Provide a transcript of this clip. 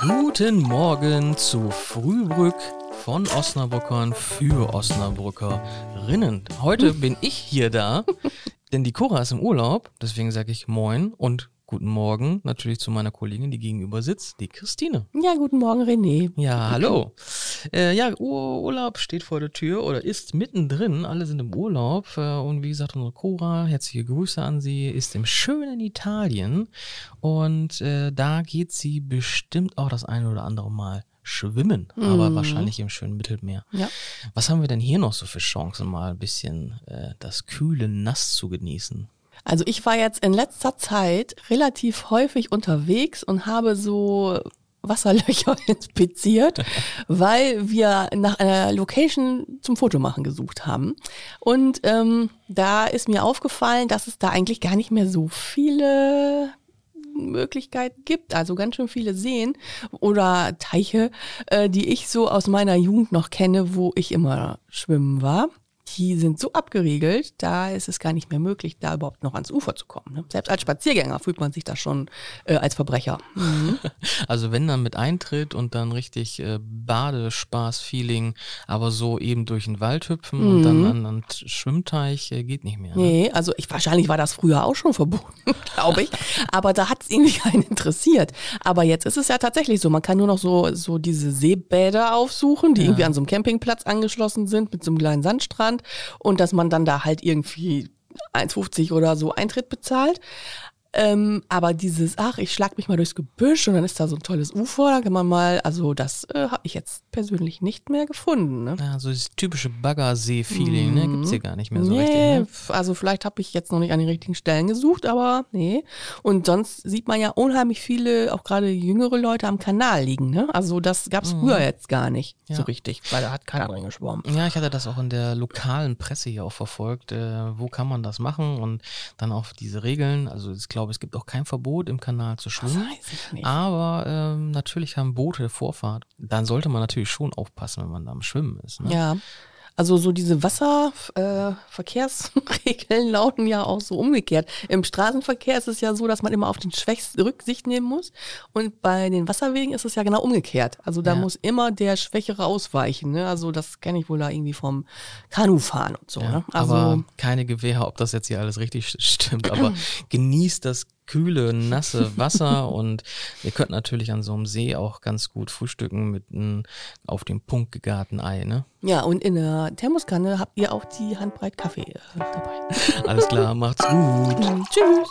Guten Morgen zu Frühbrück von Osnabrückern für Osnabrückerinnen. Heute bin ich hier da, denn die Cora ist im Urlaub, deswegen sage ich Moin und guten Morgen natürlich zu meiner Kollegin, die gegenüber sitzt, die Christine. Ja, guten Morgen, René. Ja, hallo. Äh, ja, Ur Urlaub steht vor der Tür oder ist mittendrin. Alle sind im Urlaub. Äh, und wie gesagt, unsere Cora, herzliche Grüße an sie, ist im schönen Italien. Und äh, da geht sie bestimmt auch das eine oder andere Mal schwimmen, aber Mhm. wahrscheinlich im schönen Mittelmeer. Ja. Was haben wir denn hier noch so für Chancen, mal ein bisschen äh, das kühle Nass zu genießen? Also ich war jetzt in letzter Zeit relativ häufig unterwegs und habe so Wasserlöcher inspiziert, weil wir nach einer Location zum Fotomachen gesucht haben. Und ähm, da ist mir aufgefallen, dass es da eigentlich gar nicht mehr so viele Möglichkeiten gibt, also ganz schön viele Seen oder Teiche, äh, die ich so aus meiner Jugend noch kenne, wo ich immer schwimmen war. Die sind so abgeriegelt, da ist es gar nicht mehr möglich, da überhaupt noch ans Ufer zu kommen. Ne? Selbst als Spaziergänger fühlt man sich da schon äh, als Verbrecher. Mhm. Also wenn dann mit Eintritt und dann richtig äh, Badespaß-Feeling, aber so eben durch den Wald hüpfen und dann an einen Schwimmteich äh, geht nicht mehr. Ne? Nee, also ich wahrscheinlich war das früher auch schon verboten, glaube ich. Aber da hat es irgendwie keinen interessiert. Aber jetzt ist es ja tatsächlich so, man kann nur noch so, so diese Seebäder aufsuchen, die irgendwie an so einem Campingplatz angeschlossen sind mit so einem kleinen Sandstrand und dass man dann da halt irgendwie 1,50 oder so Eintritt bezahlt. Ähm, aber dieses, ach, ich schlag mich mal durchs Gebüsch und dann ist da so ein tolles Ufer, da kann man mal, also das äh, habe ich jetzt persönlich nicht mehr gefunden. Ne? Ja, so dieses typische Baggersee-Feeling, ne? Gibt's hier gar nicht mehr so nee, richtig. Ne? also vielleicht habe ich jetzt noch nicht an den richtigen Stellen gesucht, aber nee. Und sonst sieht man ja unheimlich viele, auch gerade jüngere Leute am Kanal liegen. Ne? Also das gab es früher jetzt gar nicht so Mhm. Ja. richtig, weil da hat keiner drin geschwommen. Ja, ich hatte das auch in der lokalen Presse hier auch verfolgt. Äh, wo kann man das machen? Und dann auch diese Regeln. Also ich glaube, es gibt auch kein Verbot im Kanal zu schwimmen. weiß ich nicht. Aber ähm, natürlich haben Boote Vorfahrt. Dann sollte man natürlich schon aufpassen, wenn man da am Schwimmen ist. Ne? Ja. Also so diese Wasserverkehrsregeln äh, lauten ja auch so umgekehrt. Im Straßenverkehr ist es ja so, dass man immer auf den Schwächsten Rücksicht nehmen muss. Und bei den Wasserwegen ist es ja genau umgekehrt. Also da Ja. muss immer der Schwächere ausweichen. Ne? Also das kenne ich wohl da irgendwie vom Kanufahren und so. Ja, ne? Also aber keine Gewähr, ob das jetzt hier alles richtig stimmt. Aber genießt das kühle, nasse Wasser und ihr könnt natürlich an so einem See auch ganz gut frühstücken mit einem auf den Punkt gegarten Ei. Ne? ja, und in der Thermoskanne habt ihr auch die Handbreit Kaffee äh, dabei. Alles klar, macht's gut. Tschüss.